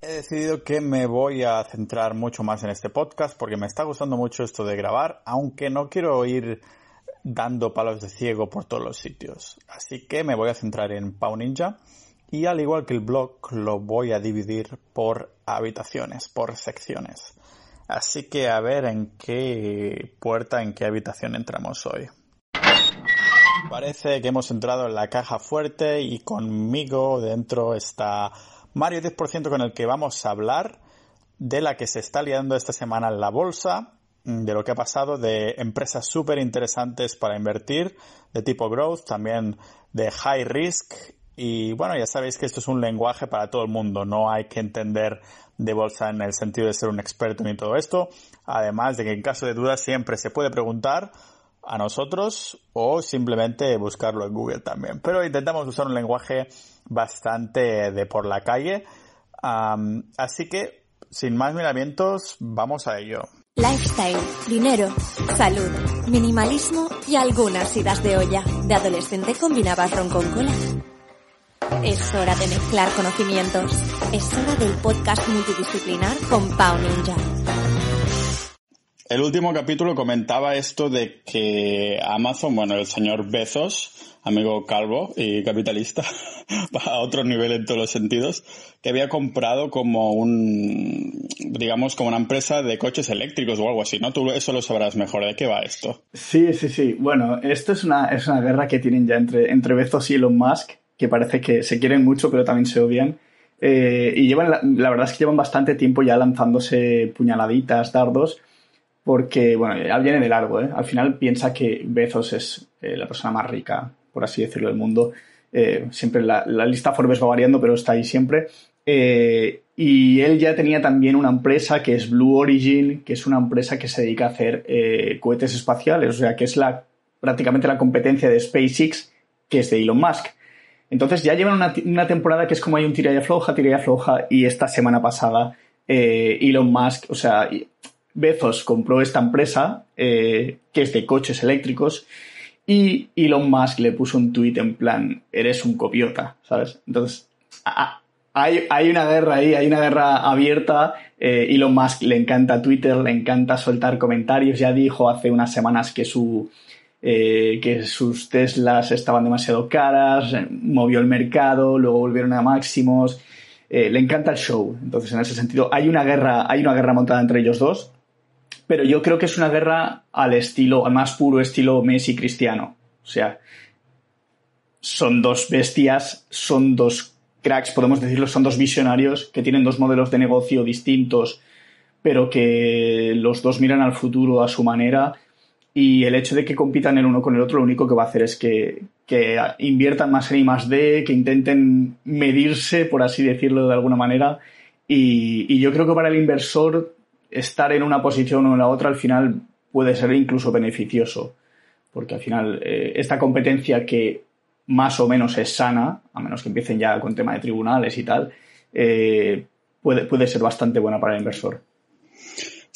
He decidido que me voy a centrar mucho más en este podcast porque me está gustando mucho esto de grabar, aunque no quiero ir dando palos de ciego por todos los sitios. Así que me voy a centrar en Pau Ninja y al igual que el blog lo voy a dividir por habitaciones, por secciones. Así que a ver en qué puerta, en qué habitación entramos hoy. Parece que hemos entrado en la caja fuerte y conmigo dentro está Mario 10% con el que vamos a hablar de la que se está liando esta semana en la bolsa, de lo que ha pasado, de empresas súper interesantes para invertir, de tipo growth, también de high risk. Y bueno, ya sabéis que esto es un lenguaje para todo el mundo, no hay que entender de bolsa en el sentido de ser un experto en todo esto. Además de que en caso de dudas siempre se puede preguntar a nosotros o simplemente buscarlo en Google también. Pero intentamos usar un lenguaje bastante de por la calle. así que, sin más miramientos, vamos a ello. Lifestyle, dinero, salud, minimalismo y algunas idas de olla. De adolescente combinabas ron con cola. Es hora de mezclar conocimientos. Es hora del podcast multidisciplinar con Pau Ninja. El último capítulo comentaba esto de que Amazon, bueno, el señor Bezos, amigo calvo y capitalista, a otro nivel en todos los sentidos, que había comprado como un, digamos, como una empresa de coches eléctricos o algo así, ¿no? Tú eso lo sabrás mejor. ¿De qué va esto? Sí, sí, sí. Bueno, esto es una, es una guerra que tienen ya entre, entre Bezos y Elon Musk, que parece que se quieren mucho, pero también se odian. Eh, y llevan, la, verdad es que llevan bastante tiempo ya lanzándose puñaladitas, dardos, porque, bueno, ya viene de largo, ¿eh? Al final piensa que Bezos es eh, la persona más rica por así decirlo, del mundo. Eh, siempre la, lista Forbes va variando, pero está ahí siempre. Eh, y él ya tenía también una empresa que es Blue Origin, que es una empresa que se dedica a hacer cohetes espaciales, o sea, que es la, prácticamente la competencia de SpaceX, que es de Elon Musk. Entonces ya llevan una, temporada que es como hay un tira y afloja, tira y afloja, y esta semana pasada Elon Musk, o sea, Bezos compró esta empresa, que es de coches eléctricos, y Elon Musk le puso un tuit en plan, eres un copiota, ¿sabes? Entonces, hay, hay una guerra ahí, hay una guerra abierta. Eh, Elon Musk le encanta Twitter, le encanta soltar comentarios. Ya dijo hace unas semanas que su, eh, que sus Teslas estaban demasiado caras, movió el mercado, luego volvieron a máximos. Eh, le encanta el show. Entonces, en ese sentido, hay una guerra, hay una guerra montada entre ellos dos pero yo creo que es una guerra al estilo, al más puro estilo Messi Cristiano. O sea, son dos bestias, son dos cracks, podemos decirlo, son dos visionarios que tienen dos modelos de negocio distintos, pero que los dos miran al futuro a su manera. Y el hecho de que compitan el uno con el otro, lo único que va a hacer es que, que inviertan más en I más D, que intenten medirse, por así decirlo de alguna manera. Y, y yo creo que para el inversor estar en una posición o en la otra al final puede ser incluso beneficioso, porque al final eh, esta competencia que más o menos es sana, a menos que empiecen ya con tema de tribunales y tal, eh, puede, puede ser bastante buena para el inversor.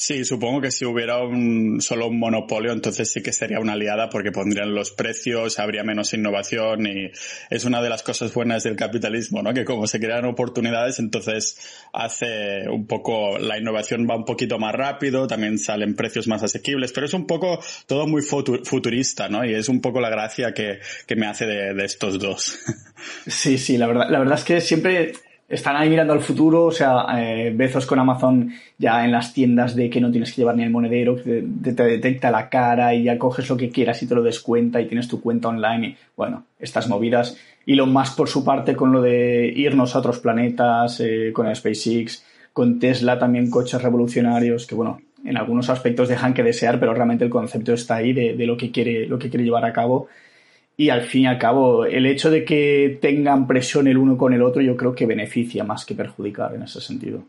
Sí, supongo que si hubiera un, solo un monopolio, entonces sí que sería una aliada porque pondrían los precios, habría menos innovación y es una de las cosas buenas del capitalismo, ¿no? Que como se crean oportunidades, entonces hace un poco, la innovación va un poquito más rápido, también salen precios más asequibles, pero es un poco todo muy futurista, ¿no? Y es un poco la gracia que, que me hace de, de estos dos. Sí, sí, la verdad, la verdad es que siempre están ahí mirando al futuro, o sea, eh, Bezos con Amazon ya en las tiendas de que no tienes que llevar ni el monedero, que te, detecta la cara y ya coges lo que quieras y te lo descuenta y tienes tu cuenta online. Y, bueno, estas movidas. Y lo más por su parte con lo de irnos a otros planetas, eh, con el SpaceX, con Tesla también coches revolucionarios, que bueno, en algunos aspectos dejan que desear, pero realmente el concepto está ahí de, de lo que quiere, lo que quiere llevar a cabo y al fin y al cabo el hecho de que tengan presión el uno con el otro yo creo que beneficia más que perjudicar en ese sentido.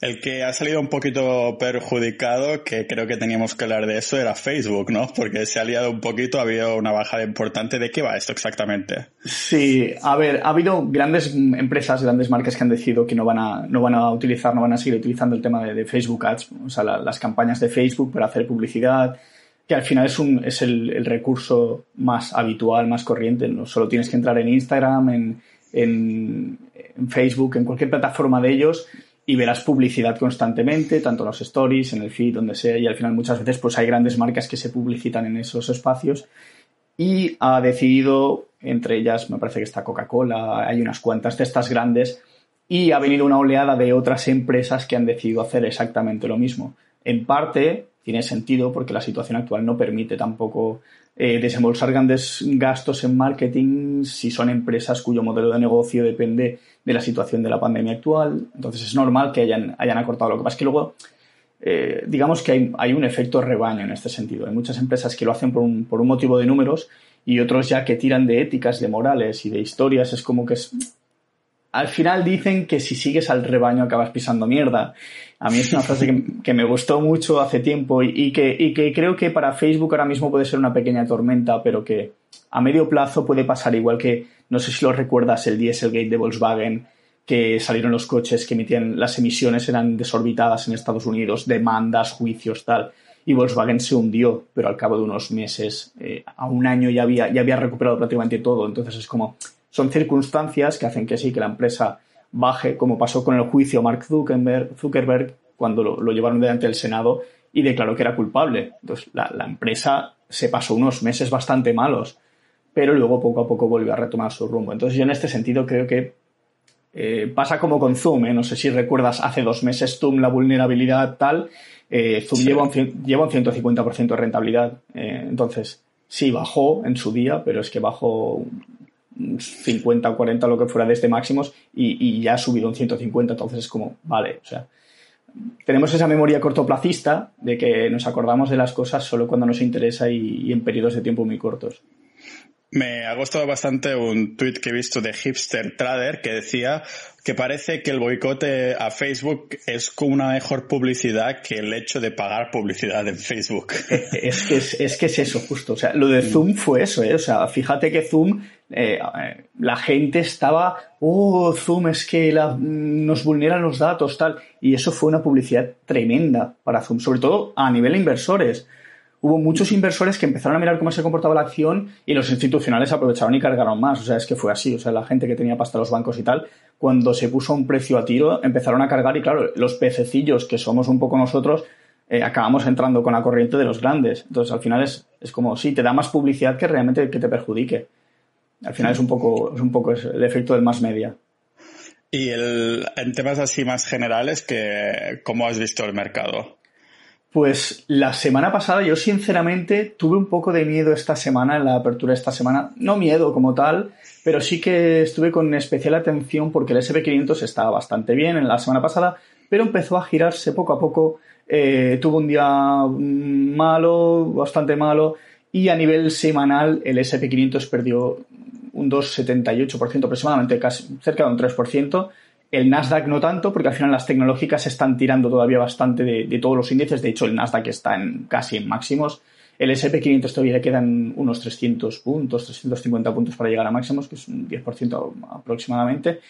El que ha salido un poquito perjudicado, que creo que teníamos que hablar de eso, era Facebook, ¿no? Porque se ha liado un poquito, ha habido una bajada importante. ¿De qué va esto exactamente? Sí, a ver, ha habido grandes empresas, grandes marcas que han decidido que no van a, no van a utilizar, no van a seguir utilizando el tema de, Facebook Ads, o sea, las campañas de Facebook para hacer publicidad, que al final es, un, es el, recurso más habitual, más corriente. No solo tienes que entrar en Instagram, en, en Facebook, en cualquier plataforma de ellos, y verás publicidad constantemente, tanto en los stories, en el feed, donde sea, y al final muchas veces pues hay grandes marcas que se publicitan en esos espacios y ha decidido, entre ellas me parece que está Coca-Cola, hay unas cuantas de estas grandes, y ha venido una oleada de otras empresas que han decidido hacer exactamente lo mismo. En parte tiene sentido porque la situación actual no permite tampoco eh, desembolsar grandes gastos en marketing si son empresas cuyo modelo de negocio depende de la situación de la pandemia actual. Entonces es normal que hayan, hayan acortado. Lo que pasa es que luego, eh, digamos que hay, un efecto rebaño en este sentido. Hay muchas empresas que lo hacen por un, por un motivo de números y otros ya que tiran de éticas, de morales y de historias. Es como que es, al final dicen que si sigues al rebaño acabas pisando mierda. A mí es una frase que, me gustó mucho hace tiempo y, que, creo que para Facebook ahora mismo puede ser una pequeña tormenta, pero que a medio plazo puede pasar igual que, no sé si lo recuerdas, el Dieselgate de Volkswagen, que salieron los coches que emitían las emisiones eran desorbitadas en Estados Unidos, demandas, juicios, tal. Y Volkswagen se hundió, pero al cabo de unos meses, eh, a un año ya había, ya había recuperado prácticamente todo. Entonces es como, son circunstancias que hacen que sí, que la empresa baje, como pasó con el juicio Mark Zuckerberg, cuando lo, llevaron delante del Senado y declaró que era culpable. Entonces, la, empresa se pasó unos meses bastante malos, pero luego poco a poco volvió a retomar su rumbo. Entonces, yo en este sentido creo que eh, pasa como con Zoom, ¿eh? no sé si recuerdas hace dos meses Zoom la vulnerabilidad tal, eh, Zoom lleva, un, lleva un 150% de rentabilidad. entonces, sí, bajó en su día, pero es que bajó 50 o 40 lo que fuera de este máximos y, ya ha subido un 150, entonces es como, vale, o sea, tenemos esa memoria cortoplacista de que nos acordamos de las cosas solo cuando nos interesa y en periodos de tiempo muy cortos. Me ha gustado bastante un tweet que he visto de Hipster Trader que decía que parece que el boicote a Facebook es como una mejor publicidad que el hecho de pagar publicidad en Facebook. Es que es, que es eso, justo. O sea, lo de mm. Zoom fue eso, ¿eh? O sea, fíjate que Zoom, eh, la gente estaba, oh, Zoom es que nos vulneran los datos, tal. Y eso fue una publicidad tremenda para Zoom, sobre todo a nivel de inversores hubo muchos inversores que empezaron a mirar cómo se comportaba la acción y los institucionales aprovecharon y cargaron más. O sea, es que fue así. O sea, la gente que tenía pasta los bancos y tal, cuando se puso un precio a tiro, empezaron a cargar y claro, los pececillos que somos un poco nosotros, eh, acabamos entrando con la corriente de los grandes. Entonces, al final es, es como, sí, te da más publicidad que realmente que te perjudique. Al final es un poco, es un poco el efecto del más media. Y el, en temas así más generales, que, ¿cómo has visto el mercado? Pues la semana pasada yo sinceramente tuve un poco de miedo esta semana, en la apertura de esta semana. No miedo como tal, pero sí que estuve con especial atención porque el SP500 estaba bastante bien en la semana pasada, pero empezó a girarse poco a poco. Eh, tuvo un día malo, bastante malo, y a nivel semanal el SP500 perdió un 2,78% aproximadamente, casi cerca de un 3%. El Nasdaq no tanto, porque al final las tecnológicas están tirando todavía bastante de, todos los índices. De hecho, el Nasdaq está en, casi en máximos. El SP500 todavía quedan unos 300 puntos, 350 puntos para llegar a máximos, que es un 10% aproximadamente.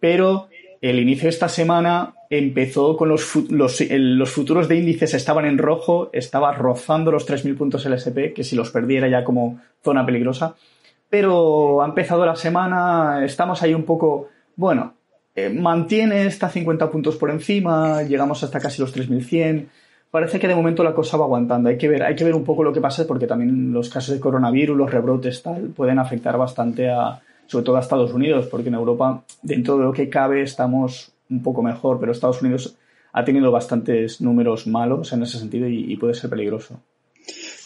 Pero el inicio de esta semana empezó con los, los, los, futuros de índices estaban en rojo, estaba rozando los 3.000 puntos el SP, que si los perdiera ya como zona peligrosa. Pero ha empezado la semana, estamos ahí un poco, bueno, eh, mantiene, está 50 puntos por encima, llegamos hasta casi los 3100. Parece que de momento la cosa va aguantando. Hay que ver, hay que ver un poco lo que pasa porque también los casos de coronavirus, los rebrotes tal, pueden afectar bastante a, sobre todo a Estados Unidos, porque en Europa, dentro de lo que cabe, estamos un poco mejor, pero Estados Unidos ha tenido bastantes números malos en ese sentido y puede ser peligroso.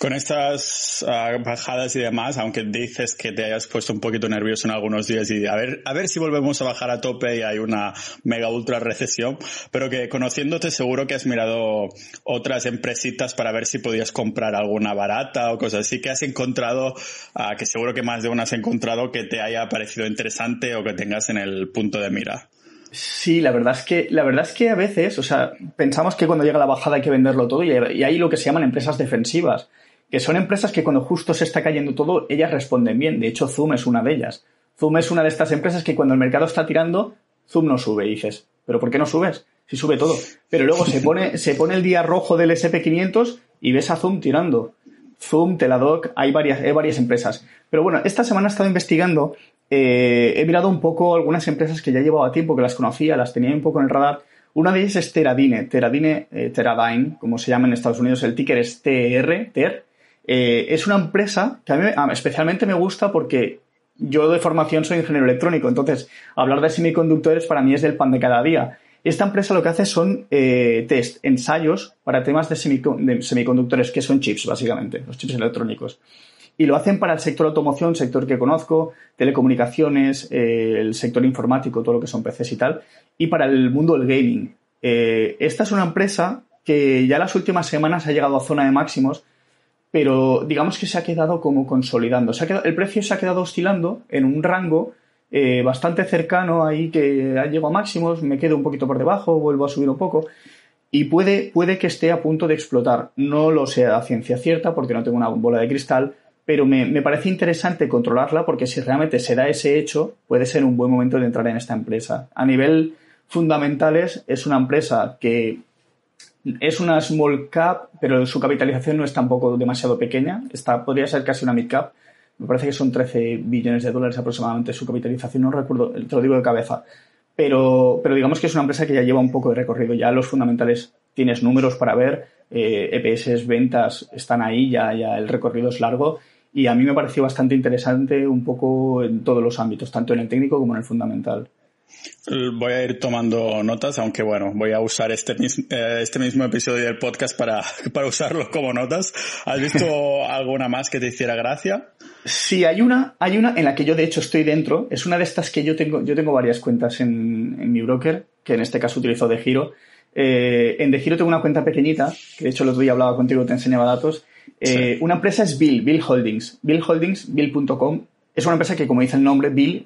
Con estas ah, bajadas y demás, aunque dices que te hayas puesto un poquito nervioso en algunos días y a ver, a ver si volvemos a bajar a tope y hay una mega ultra recesión, pero que conociéndote seguro que has mirado otras empresitas para ver si podías comprar alguna barata o cosas así que has encontrado, ah, que seguro que más de una has encontrado que te haya parecido interesante o que tengas en el punto de mira. Sí, la verdad es que, la verdad es que a veces, o sea, pensamos que cuando llega la bajada hay que venderlo todo y, hay lo que se llaman empresas defensivas, que son empresas que cuando justo se está cayendo todo, ellas responden bien. De hecho, Zoom es una de ellas. Zoom es una de estas empresas que cuando el mercado está tirando, Zoom no sube. Y dices, ¿pero por qué no subes? Si sube todo. Pero luego se pone, se pone el día rojo del SP500 y ves a Zoom tirando. Zoom, Teladoc, hay varias, hay varias empresas. Pero bueno, esta semana he estado investigando eh, he mirado un poco algunas empresas que ya llevaba tiempo, que las conocía, las tenía un poco en el radar. Una de ellas es Teradine, Teradine, eh, Teradine, como se llama en Estados Unidos, el ticker es TR, TER. Eh, es una empresa que a mí especialmente me gusta porque yo de formación soy ingeniero electrónico, entonces hablar de semiconductores para mí es del pan de cada día. Esta empresa lo que hace son eh, test, ensayos para temas de, semiconductores, que son chips, básicamente, los chips electrónicos. Y lo hacen para el sector automoción, sector que conozco, telecomunicaciones, eh, el sector informático, todo lo que son PCs y tal, y para el mundo del gaming. Esta es una empresa que ya las últimas semanas ha llegado a zona de máximos, pero digamos que se ha quedado como consolidando. el precio se ha quedado oscilando en un rango eh, bastante cercano ahí que ha llegado a máximos, me quedo un poquito por debajo, vuelvo a subir un poco y puede, puede que esté a punto de explotar. No lo sé a ciencia cierta porque no tengo una bola de cristal, pero me, me, parece interesante controlarla porque si realmente se da ese hecho, puede ser un buen momento de entrar en esta empresa. A nivel fundamentales, es una empresa que es una small cap, pero su capitalización no es tampoco demasiado pequeña. Está, podría ser casi una mid cap me parece que son 13 billones de dólares aproximadamente su capitalización, no recuerdo, te lo digo de cabeza. Pero, pero digamos que es una empresa que ya lleva un poco de recorrido. Ya los fundamentales tienes números para ver, eh, EPS, ventas están ahí, ya, ya el recorrido es largo. Y a mí me pareció bastante interesante un poco en todos los ámbitos, tanto en el técnico como en el fundamental. Voy a ir tomando notas, aunque bueno, voy a usar este, eh, este mismo episodio del podcast para, para usarlo como notas. ¿Has visto alguna más que te hiciera gracia? Sí, hay una, hay una en la que yo de hecho estoy dentro. Es una de estas que yo tengo, yo tengo varias cuentas en, en mi broker, que en este caso utilizo de Giro. Eh, en De Giro tengo una cuenta pequeñita, que de hecho el otro día hablaba contigo, te enseñaba datos. Eh, una empresa es Bill, Bill Holdings. Bill Holdings, Bill.com. Es una empresa que, como dice el nombre, Bill,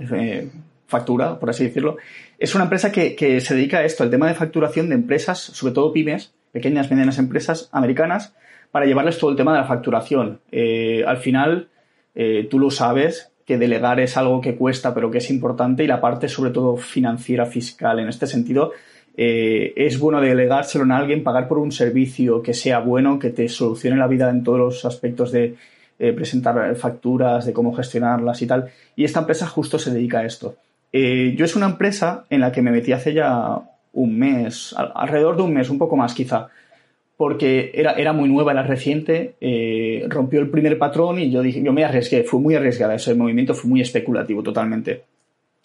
factura, por así decirlo, es una empresa que, se dedica a esto, al tema de facturación de empresas, sobre todo pymes, pequeñas, medianas empresas americanas, para llevarles todo el tema de la facturación. Eh, al final, eh, tú lo sabes, que delegar es algo que cuesta, pero que es importante, y la parte, sobre todo, financiera, fiscal, en este sentido, eh, es bueno delegárselo a alguien, pagar por un servicio que sea bueno, que te solucione la vida en todos los aspectos de presentar facturas, de cómo gestionarlas y tal. Y esta empresa justo se dedica a esto. Eh, yo es una empresa en la que me metí hace ya un mes, alrededor de un mes, un poco más quizá, porque era, era muy nueva, era reciente, eh, rompió el primer patrón y yo dije, yo me arriesgué, fue muy arriesgada, ese movimiento fue muy especulativo totalmente.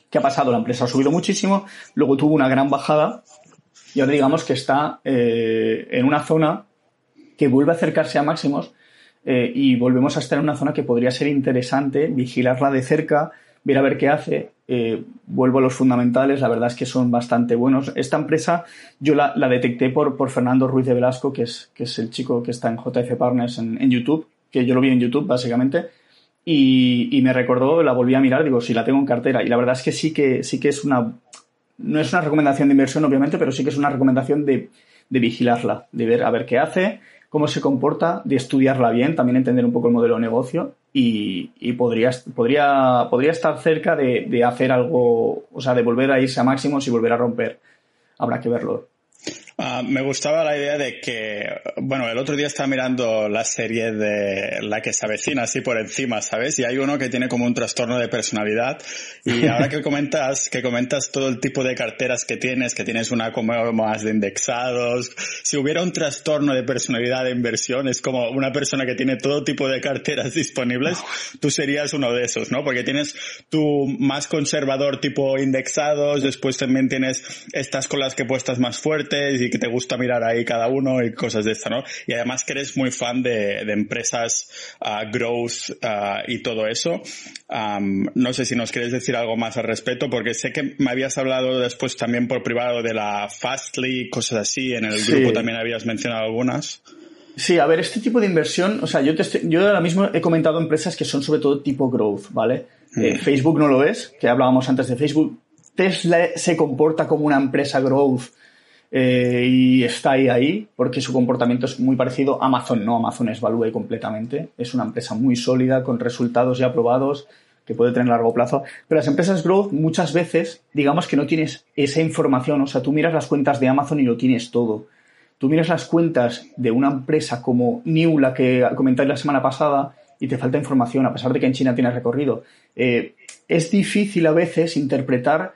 ¿Qué ha pasado? La empresa ha subido muchísimo, luego tuvo una gran bajada y ahora digamos que está eh, en una zona que vuelve a acercarse a máximos y volvemos a estar en una zona que podría ser interesante, vigilarla de cerca, ver a ver qué hace. Eh, vuelvo a los fundamentales, la verdad es que son bastante buenos. Esta empresa yo la, detecté por, por, Fernando Ruiz de Velasco, que es, que es el chico que está en JF Partners en, YouTube, que yo lo vi en YouTube básicamente, y, me recordó, la volví a mirar, digo, si la tengo en cartera. Y la verdad es que sí que, sí que es una, no es una recomendación de inversión obviamente, pero sí que es una recomendación de, de vigilarla, de ver a ver qué hace, cómo se comporta, de estudiarla bien, también entender un poco el modelo de negocio y, podría, podría, podría estar cerca de, de, hacer algo, o sea, de volver a irse a máximos y volver a romper. Habrá que verlo. Ah, me gustaba la idea de que, bueno, el otro día estaba mirando la serie de La que se avecina así por encima, ¿sabes? Y hay uno que tiene como un trastorno de personalidad. Y ahora que comentas, que comentas todo el tipo de carteras que tienes, que tienes una como más de indexados, si hubiera un trastorno de personalidad de inversión, es como una persona que tiene todo tipo de carteras disponibles, tú serías uno de esos, ¿no? Porque tienes tu más conservador tipo indexados, después también tienes estas con las que puestas más fuertes y que te gusta mirar ahí cada uno y cosas de esta, ¿no? Y además que eres muy fan de, empresas uh, growth uh, y todo eso. no sé si nos quieres decir algo más al respecto, porque sé que me habías hablado después también por privado de la Fastly, cosas así, en el grupo también habías mencionado algunas. Sí, a ver, este tipo de inversión, o sea, yo, te yo ahora mismo he comentado empresas que son sobre todo tipo growth, ¿vale? Eh, mm. Facebook no lo es, que hablábamos antes de Facebook. Tesla se comporta como una empresa growth eh, y está ahí ahí porque su comportamiento es muy parecido a Amazon. No, Amazon es Value completamente. Es una empresa muy sólida con resultados ya probados que puede tener largo plazo. Pero las empresas growth muchas veces, digamos que no tienes esa información. O sea, tú miras las cuentas de Amazon y lo tienes todo. Tú miras las cuentas de una empresa como New, la que comenté la semana pasada, y te falta información, a pesar de que en China tienes recorrido. Eh, es difícil a veces interpretar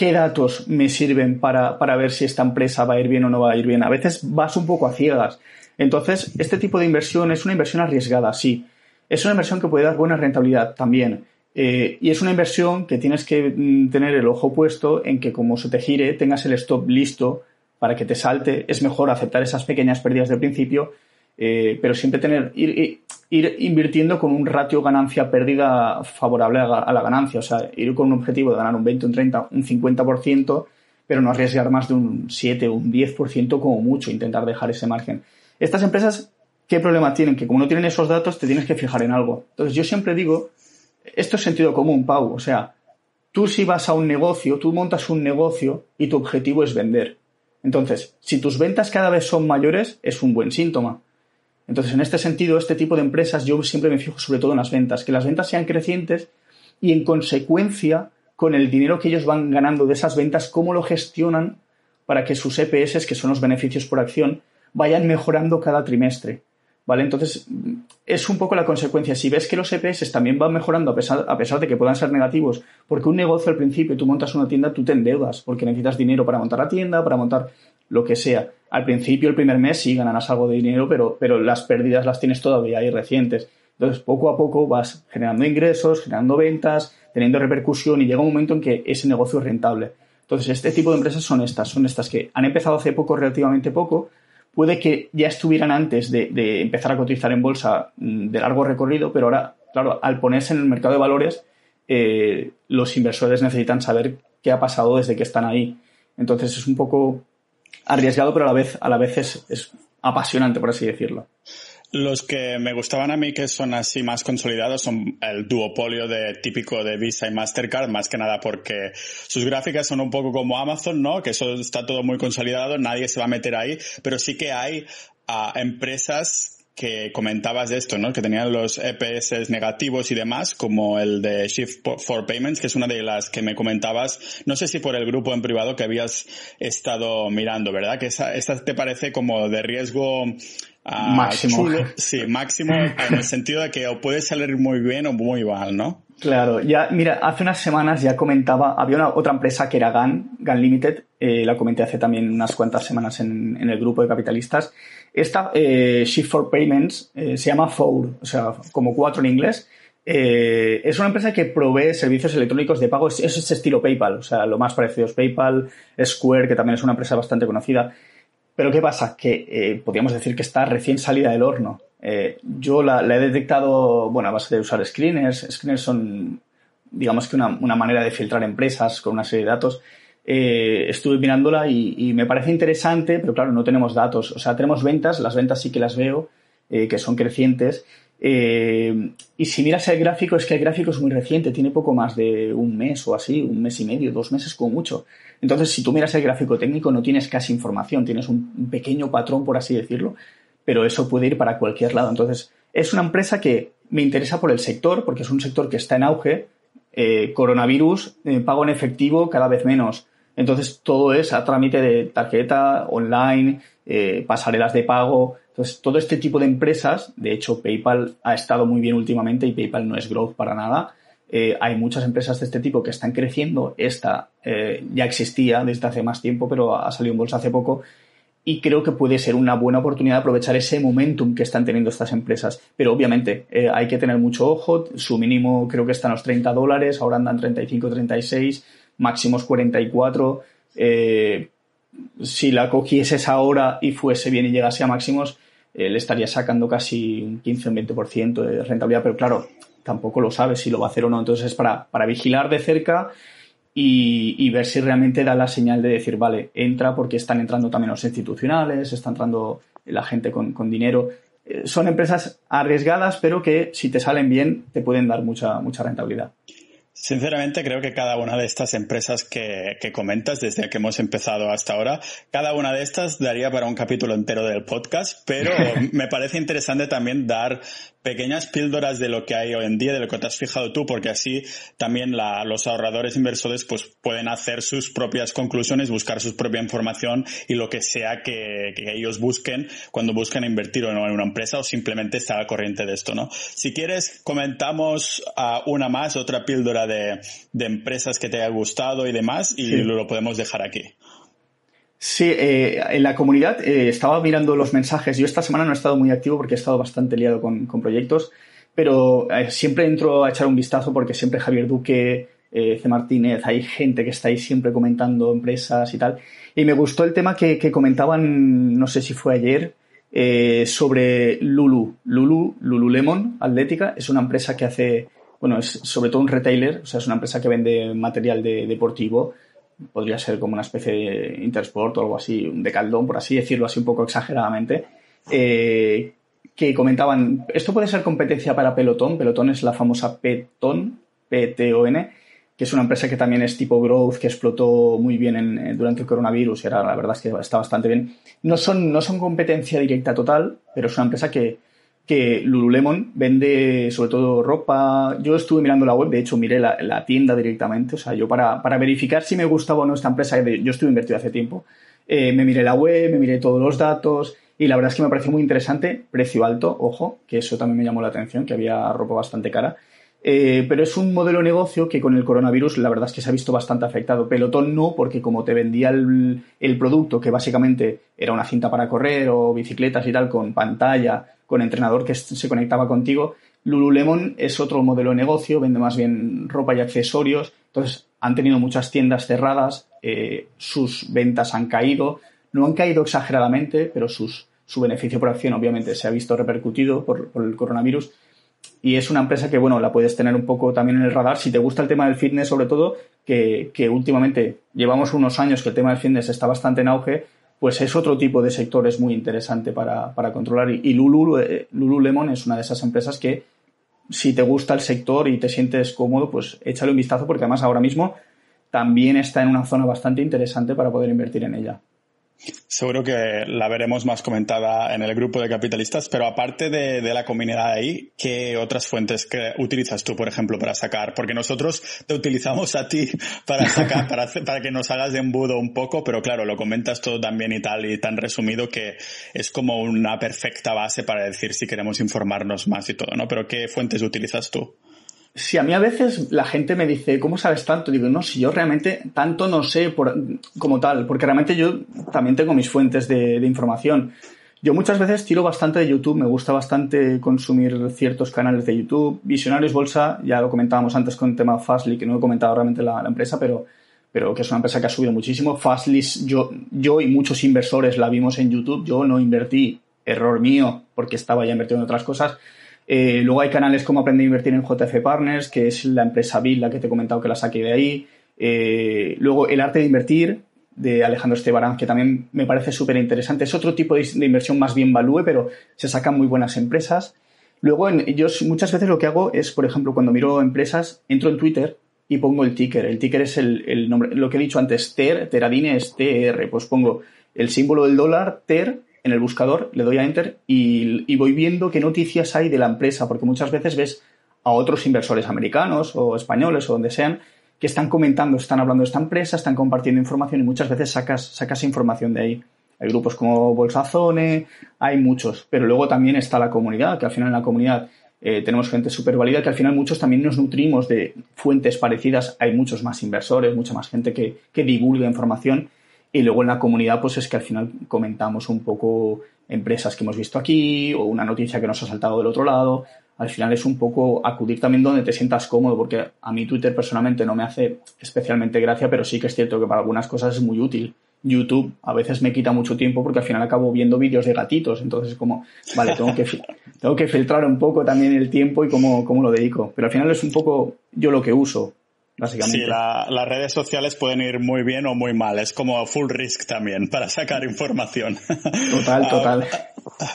qué datos me sirven para, para ver si esta empresa va a ir bien o no va a ir bien. A veces vas un poco a ciegas. Entonces, este tipo de inversión es una inversión arriesgada, sí. Es una inversión que puede dar buena rentabilidad también. Eh, y es una inversión que tienes que mm, tener el ojo puesto en que como se te gire tengas el stop listo para que te salte. Es mejor aceptar esas pequeñas pérdidas del principio, eh, pero siempre tener ir, ir, invirtiendo con un ratio ganancia-pérdida favorable a, la ganancia. O sea, ir con un objetivo de ganar un 20, un 30, un 50%, pero no arriesgar más de un 7 o un 10% como mucho, intentar dejar ese margen. Estas empresas, ¿qué problema tienen? Que como no tienen esos datos, te tienes que fijar en algo. Entonces yo siempre digo esto es sentido común, Pau. O sea, tú si vas a un negocio, tú montas un negocio y tu objetivo es vender. Entonces, si tus ventas cada vez son mayores, es un buen síntoma. Entonces, en este sentido, este tipo de empresas yo siempre me fijo sobre todo en las ventas, que las ventas sean crecientes y en consecuencia, con el dinero que ellos van ganando de esas ventas, cómo lo gestionan para que sus EPS, que son los beneficios por acción, vayan mejorando cada trimestre. ¿Vale? Entonces, es un poco la consecuencia. Si ves que los EPS también van mejorando a pesar, a pesar de que puedan ser negativos, porque un negocio al principio, tú montas una tienda, tú te endeudas, porque necesitas dinero para montar la tienda, para montar lo que sea. Al principio, el primer mes, sí ganarás algo de dinero, pero, pero las pérdidas las tienes todavía ahí recientes. Entonces, poco a poco vas generando ingresos, generando ventas, teniendo repercusión y llega un momento en que ese negocio es rentable. Entonces, este tipo de empresas son estas, son estas que han empezado hace poco, relativamente poco, puede que ya estuvieran antes de, empezar a cotizar en bolsa mm, de largo recorrido, pero ahora, claro, al ponerse en el mercado de valores, eh, los inversores necesitan saber qué ha pasado desde que están ahí. Entonces es un poco arriesgado, pero a la vez, a la vez es apasionante, por así decirlo. Los que me gustaban a mí que son así más consolidados son el duopolio de típico de Visa y Mastercard, más que nada porque sus gráficas son un poco como Amazon, ¿no? Que eso está todo muy consolidado, nadie se va a meter ahí, pero sí que hay uh, empresas que comentabas de esto, ¿no? Que tenían los EPS negativos y demás, como el de Shift for Payments, que es una de las que me comentabas, no sé si por el grupo en privado que habías estado mirando, ¿verdad? Que esa, esta te parece como de riesgo Ah, máximo. Sí, máximo en el sentido de que o puede salir muy bien o muy mal, ¿no? Claro, ya, mira, hace unas semanas ya comentaba, había una otra empresa que era GAN, GAN Limited, eh, la comenté hace también unas cuantas semanas en, el grupo de capitalistas. Esta, eh, Shift for Payments, eh, se llama Four, o sea, como cuatro en inglés. es una empresa que provee servicios electrónicos de pago, es, es estilo PayPal, o sea, lo más parecido es PayPal, Square, que también es una empresa bastante conocida. Pero ¿qué pasa? Que podríamos decir que está recién salida del horno. Eh, yo la, he detectado, bueno, a base de usar screeners. Screeners son, digamos que una, manera de filtrar empresas con una serie de datos. Eh, estuve mirándola y, me parece interesante, pero claro, no tenemos datos. O sea, tenemos ventas, las ventas sí que las veo, que son crecientes. y si miras el gráfico, es que el gráfico es muy reciente, tiene poco más de un mes o así, un mes y medio, dos meses como mucho. Entonces, si tú miras el gráfico técnico, no tienes casi información, tienes un pequeño patrón, por así decirlo, pero eso puede ir para cualquier lado. Entonces, es una empresa que me interesa por el sector, porque es un sector que está en auge, eh, coronavirus, eh, pago en efectivo cada vez menos. Entonces, todo es a trámite de tarjeta, online, eh, pasarelas de pago. Entonces, todo este tipo de empresas, de hecho, PayPal ha estado muy bien últimamente y PayPal no es growth para nada. Hay muchas empresas de este tipo que están creciendo. Esta ya existía desde hace más tiempo, pero ha salido en bolsa hace poco. Y creo que puede ser una buena oportunidad de aprovechar ese momentum que están teniendo estas empresas. Pero obviamente eh, hay que tener mucho ojo. Su mínimo creo que está en los 30 dólares, ahora andan 35, 36, máximos 44. si la cogieses ahora y fuese bien y llegase a máximos, le estaría sacando casi un 15 o un 20% de rentabilidad. Pero claro, tampoco lo sabe si lo va a hacer o no. Entonces es para, para vigilar de cerca y, ver si realmente da la señal de decir, vale, entra porque están entrando también los institucionales, está entrando la gente con, dinero. Eh, son empresas arriesgadas, pero que si te salen bien te pueden dar mucha, mucha rentabilidad. Sinceramente creo que cada una de estas empresas que, que, comentas desde que hemos empezado hasta ahora, cada una de estas daría para un capítulo entero del podcast, pero me parece interesante también dar pequeñas píldoras de lo que hay hoy en día, de lo que te has fijado tú, porque así también la, los ahorradores inversores pues pueden hacer sus propias conclusiones, buscar su propia información y lo que sea que, que ellos busquen cuando buscan invertir o no en una empresa o simplemente estar al corriente de esto, ¿no? Si quieres, comentamos uh, una más, otra píldora de, de, empresas que te haya gustado y demás y sí. lo podemos dejar aquí. Sí, eh, en la comunidad eh, estaba mirando los mensajes. Yo esta semana no he estado muy activo porque he estado bastante liado con, proyectos, pero eh, siempre entro a echar un vistazo porque siempre Javier Duque, eh, C. Martínez, hay gente que está ahí siempre comentando empresas y tal. Y me gustó el tema que, comentaban, no sé si fue ayer, eh, sobre Lulu. Lulu, Lululemon Atlética, es una empresa que hace, bueno, es sobre todo un retailer, o sea, es una empresa que vende material de, deportivo podría ser como una especie de Intersport o algo así, un decaldón, por así decirlo, así un poco exageradamente, eh, que comentaban, esto puede ser competencia para Pelotón, Pelotón es la famosa Peton, P-T-O-N, que es una empresa que también es tipo growth, que explotó muy bien en, durante el coronavirus, y ahora la verdad es que está bastante bien. No son, no son competencia directa total, pero es una empresa que, que Lululemon vende sobre todo ropa. Yo estuve mirando la web, de hecho miré la, tienda directamente, o sea, yo para, para, verificar si me gustaba o no esta empresa, yo estuve invertido hace tiempo, eh, me miré la web, me miré todos los datos y la verdad es que me pareció muy interesante, precio alto, ojo, que eso también me llamó la atención, que había ropa bastante cara. Eh, pero es un modelo de negocio que con el coronavirus la verdad es que se ha visto bastante afectado. Pelotón no, porque como te vendía el, el, producto, que básicamente era una cinta para correr o bicicletas y tal, con pantalla, con entrenador que se conectaba contigo, Lululemon es otro modelo de negocio, vende más bien ropa y accesorios. Entonces han tenido muchas tiendas cerradas, eh, sus ventas han caído, no han caído exageradamente, pero sus, su beneficio por acción obviamente se ha visto repercutido por, por el coronavirus y es una empresa que, bueno, la puedes tener un poco también en el radar. Si te gusta el tema del fitness, sobre todo, que, que últimamente llevamos unos años que el tema del fitness está bastante en auge, pues es otro tipo de sector, es muy interesante para, para controlar. Y, y Lulu, eh, Lululemon es una de esas empresas que, si te gusta el sector y te sientes cómodo, pues échale un vistazo porque además ahora mismo también está en una zona bastante interesante para poder invertir en ella. Seguro que la veremos más comentada en el grupo de capitalistas, pero aparte de, de, la comunidad ahí, ¿qué otras fuentes que utilizas tú, por ejemplo, para sacar? Porque nosotros te utilizamos a ti para sacar, para, para que nos hagas de embudo un poco, pero claro, lo comentas todo tan bien y tal y tan resumido que es como una perfecta base para decir si queremos informarnos más y todo, ¿no? Pero ¿qué fuentes utilizas tú? Sí, a mí a veces la gente me dice, ¿cómo sabes tanto? Digo, no, si yo realmente tanto no sé por, como tal, porque realmente yo también tengo mis fuentes de, información. Yo muchas veces tiro bastante de YouTube, me gusta bastante consumir ciertos canales de YouTube. Visionarios Bolsa, ya lo comentábamos antes con el tema Fastly, que no he comentado realmente la, la empresa, pero, pero que es una empresa que ha subido muchísimo. Fastly, yo, yo y muchos inversores la vimos en YouTube, yo no invertí, error mío, porque estaba ya invertido en otras cosas eh, luego hay canales como Aprende a Invertir en JF Partners, que es la empresa Bill, la que te he comentado que la saqué de ahí. Eh, luego El Arte de Invertir, de Alejandro Estebarán, que también me parece súper interesante. Es otro tipo de, inversión más bien value, pero se sacan muy buenas empresas. Luego, yo muchas veces lo que hago es, por ejemplo, cuando miro empresas, entro en Twitter y pongo el ticker. El ticker es el, nombre, lo que he dicho antes, TER, Teradine es TR. Pues pongo el símbolo del dólar, TER, en el buscador, le doy a Enter y, voy viendo qué noticias hay de la empresa, porque muchas veces ves a otros inversores americanos o españoles o donde sean que están comentando, están hablando de esta empresa, están compartiendo información y muchas veces sacas, sacas información de ahí. Hay grupos como Bolsazone, hay muchos, pero luego también está la comunidad, que al final en la comunidad eh, tenemos gente súper válida, que al final muchos también nos nutrimos de fuentes parecidas, hay muchos más inversores, mucha más gente que, que divulga información y luego en la comunidad, pues es que al final comentamos un poco empresas que hemos visto aquí o una noticia que nos ha saltado del otro lado. Al final es un poco acudir también donde te sientas cómodo, porque a mí Twitter personalmente no me hace especialmente gracia, pero sí que es cierto que para algunas cosas es muy útil. YouTube a veces me quita mucho tiempo porque al final acabo viendo vídeos de gatitos, entonces como, vale, tengo que, tengo que filtrar un poco también el tiempo y cómo, cómo lo dedico. Pero al final es un poco yo lo que uso. Básicamente. Sí, las redes sociales pueden ir muy bien o muy mal. Es como full risk también para sacar información. Total, total.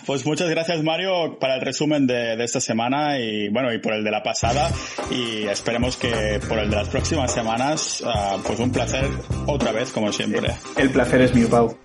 Pues muchas gracias Mario para el resumen de, de, esta semana y bueno y por el de la pasada y esperemos que por el de las próximas semanas uh, pues un placer otra vez como siempre. El, el placer es mío, Pau.